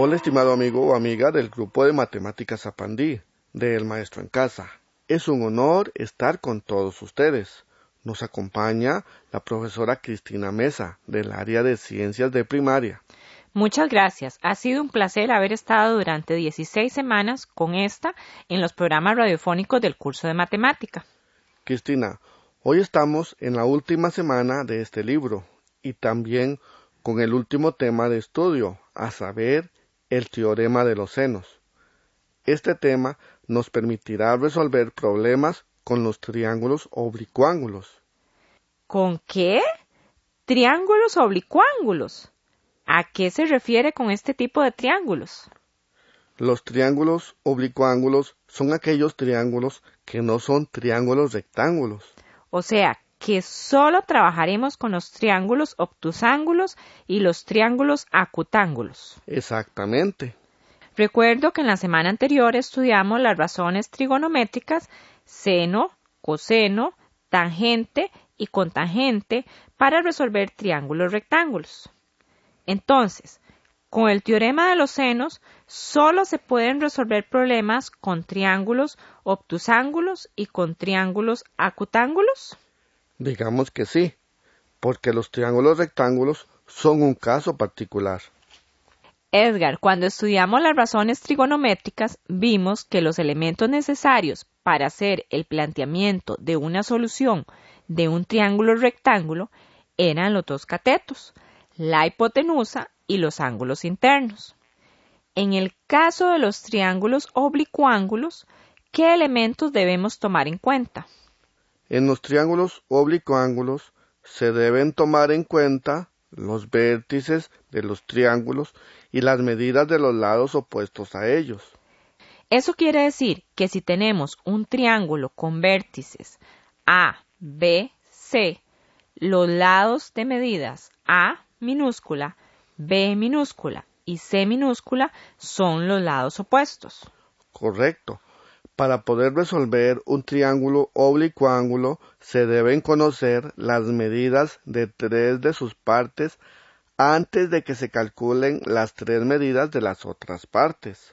Hola estimado amigo o amiga del grupo de matemáticas Apandí, del Maestro en Casa. Es un honor estar con todos ustedes. Nos acompaña la profesora Cristina Mesa, del área de ciencias de primaria. Muchas gracias. Ha sido un placer haber estado durante 16 semanas con esta en los programas radiofónicos del curso de matemática. Cristina, hoy estamos en la última semana de este libro y también con el último tema de estudio, a saber, el teorema de los senos. Este tema nos permitirá resolver problemas con los triángulos oblicuángulos. ¿Con qué? Triángulos oblicuángulos. ¿A qué se refiere con este tipo de triángulos? Los triángulos oblicuángulos son aquellos triángulos que no son triángulos rectángulos. O sea, que solo trabajaremos con los triángulos obtusángulos y los triángulos acutángulos. Exactamente. Recuerdo que en la semana anterior estudiamos las razones trigonométricas seno, coseno, tangente y contangente para resolver triángulos rectángulos. Entonces, con el teorema de los senos, solo se pueden resolver problemas con triángulos obtusángulos y con triángulos acutángulos. Digamos que sí, porque los triángulos rectángulos son un caso particular. Edgar, cuando estudiamos las razones trigonométricas, vimos que los elementos necesarios para hacer el planteamiento de una solución de un triángulo rectángulo eran los dos catetos, la hipotenusa y los ángulos internos. En el caso de los triángulos oblicuángulos, ¿qué elementos debemos tomar en cuenta? En los triángulos oblicuángulos se deben tomar en cuenta los vértices de los triángulos y las medidas de los lados opuestos a ellos. Eso quiere decir que si tenemos un triángulo con vértices A, B, C, los lados de medidas A minúscula, B minúscula y C minúscula son los lados opuestos. Correcto. Para poder resolver un triángulo oblicuángulo se deben conocer las medidas de tres de sus partes antes de que se calculen las tres medidas de las otras partes.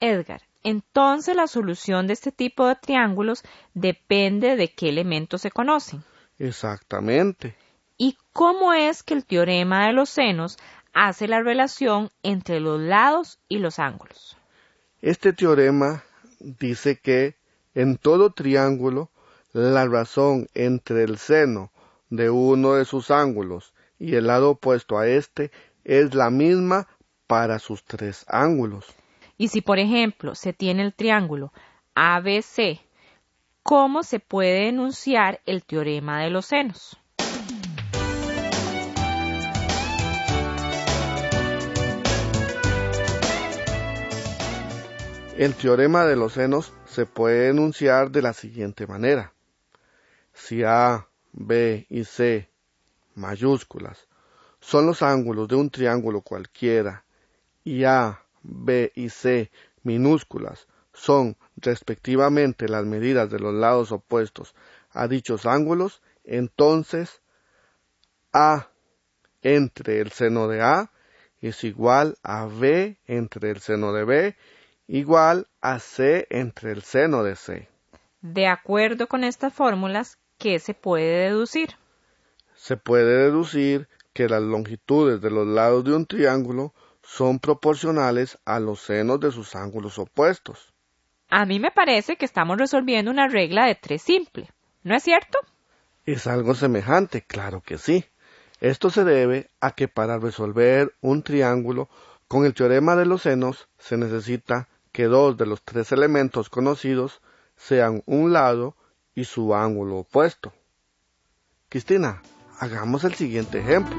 Edgar, entonces la solución de este tipo de triángulos depende de qué elementos se conocen. Exactamente. ¿Y cómo es que el teorema de los senos hace la relación entre los lados y los ángulos? Este teorema dice que en todo triángulo la razón entre el seno de uno de sus ángulos y el lado opuesto a este es la misma para sus tres ángulos. Y si, por ejemplo, se tiene el triángulo ABC, ¿cómo se puede enunciar el teorema de los senos? El teorema de los senos se puede enunciar de la siguiente manera. Si A, B y C mayúsculas son los ángulos de un triángulo cualquiera y A, B y C minúsculas son respectivamente las medidas de los lados opuestos a dichos ángulos, entonces A entre el seno de A es igual a B entre el seno de B igual a C entre el seno de C. De acuerdo con estas fórmulas, ¿qué se puede deducir? Se puede deducir que las longitudes de los lados de un triángulo son proporcionales a los senos de sus ángulos opuestos. A mí me parece que estamos resolviendo una regla de tres simple, ¿no es cierto? Es algo semejante, claro que sí. Esto se debe a que para resolver un triángulo con el teorema de los senos se necesita que dos de los tres elementos conocidos sean un lado y su ángulo opuesto. Cristina, hagamos el siguiente ejemplo.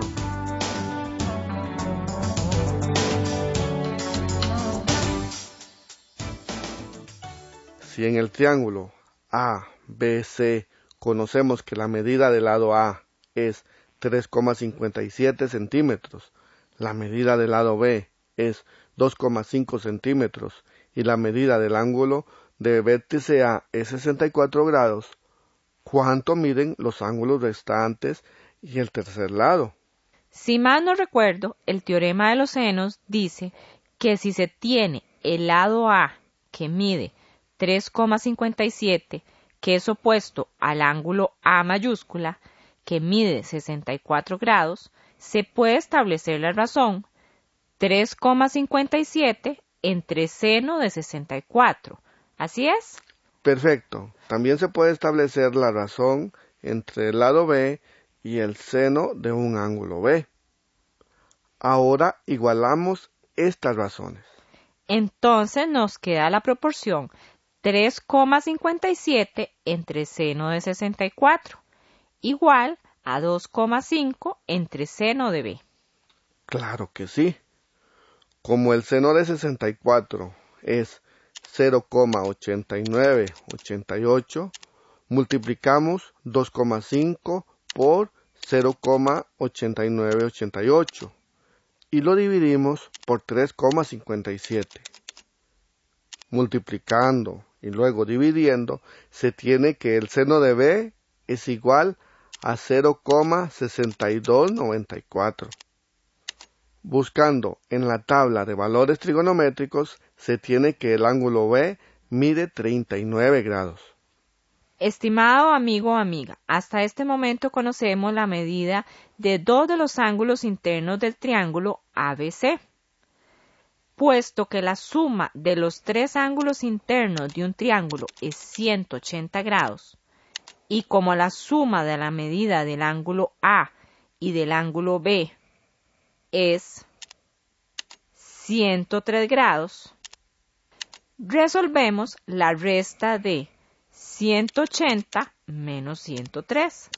Si en el triángulo ABC conocemos que la medida del lado A es 3,57 centímetros, la medida del lado B es 2,5 centímetros y la medida del ángulo de vértice A es 64 grados, ¿cuánto miden los ángulos restantes y el tercer lado? Si mal no recuerdo, el teorema de los senos dice que si se tiene el lado A que mide 3,57, que es opuesto al ángulo A mayúscula, que mide 64 grados, se puede establecer la razón 3,57 entre seno de 64. ¿Así es? Perfecto. También se puede establecer la razón entre el lado B y el seno de un ángulo B. Ahora igualamos estas razones. Entonces nos queda la proporción 3,57 entre seno de 64 igual a 2,5 entre seno de B. Claro que sí. Como el seno de 64 es 0,8988, multiplicamos 2,5 por 0,8988 y lo dividimos por 3,57. Multiplicando y luego dividiendo, se tiene que el seno de B es igual a 0,6294. Buscando en la tabla de valores trigonométricos, se tiene que el ángulo B mide 39 grados. Estimado amigo o amiga, hasta este momento conocemos la medida de dos de los ángulos internos del triángulo ABC. Puesto que la suma de los tres ángulos internos de un triángulo es 180 grados, y como la suma de la medida del ángulo A y del ángulo B es 103 grados, resolvemos la resta de 180 menos 103.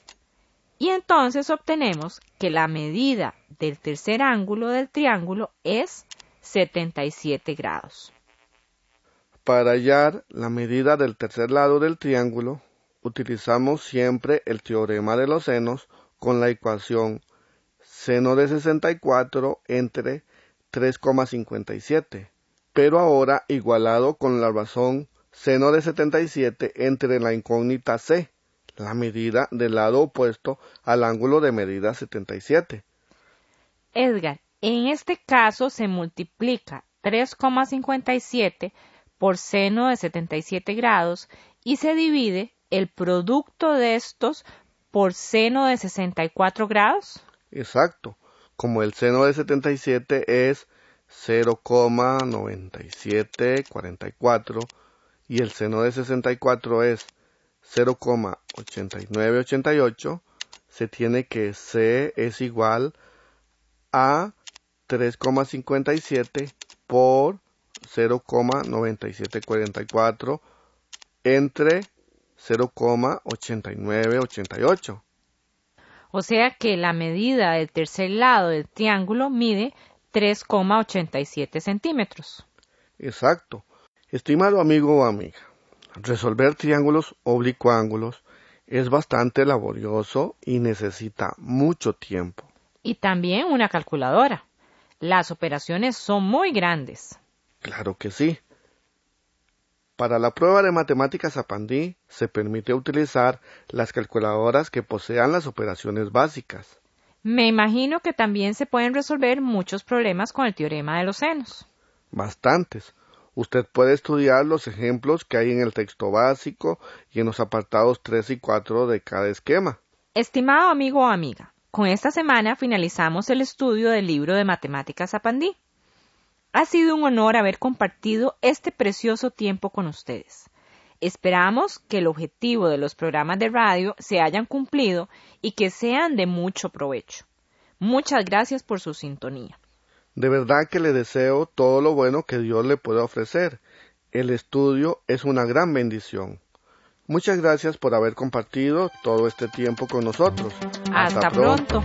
Y entonces obtenemos que la medida del tercer ángulo del triángulo es 77 grados. Para hallar la medida del tercer lado del triángulo, utilizamos siempre el teorema de los senos con la ecuación seno de 64 entre 3,57, pero ahora igualado con la razón seno de 77 entre la incógnita C, la medida del lado opuesto al ángulo de medida 77. Edgar, en este caso se multiplica 3,57 por seno de 77 grados y se divide el producto de estos por seno de 64 grados. Exacto. Como el seno de 77 es 0,9744 y el seno de 64 es 0,8988, se tiene que C es igual a 3,57 por 0,9744 entre 0,8988. O sea que la medida del tercer lado del triángulo mide 3,87 centímetros. Exacto. Estimado amigo o amiga, resolver triángulos oblicuángulos es bastante laborioso y necesita mucho tiempo. Y también una calculadora. Las operaciones son muy grandes. Claro que sí. Para la prueba de matemáticas apandí se permite utilizar las calculadoras que posean las operaciones básicas. Me imagino que también se pueden resolver muchos problemas con el teorema de los senos. Bastantes. Usted puede estudiar los ejemplos que hay en el texto básico y en los apartados 3 y 4 de cada esquema. Estimado amigo o amiga, con esta semana finalizamos el estudio del libro de matemáticas apandí. Ha sido un honor haber compartido este precioso tiempo con ustedes. Esperamos que el objetivo de los programas de radio se hayan cumplido y que sean de mucho provecho. Muchas gracias por su sintonía. De verdad que le deseo todo lo bueno que Dios le pueda ofrecer. El estudio es una gran bendición. Muchas gracias por haber compartido todo este tiempo con nosotros. Hasta, pronto.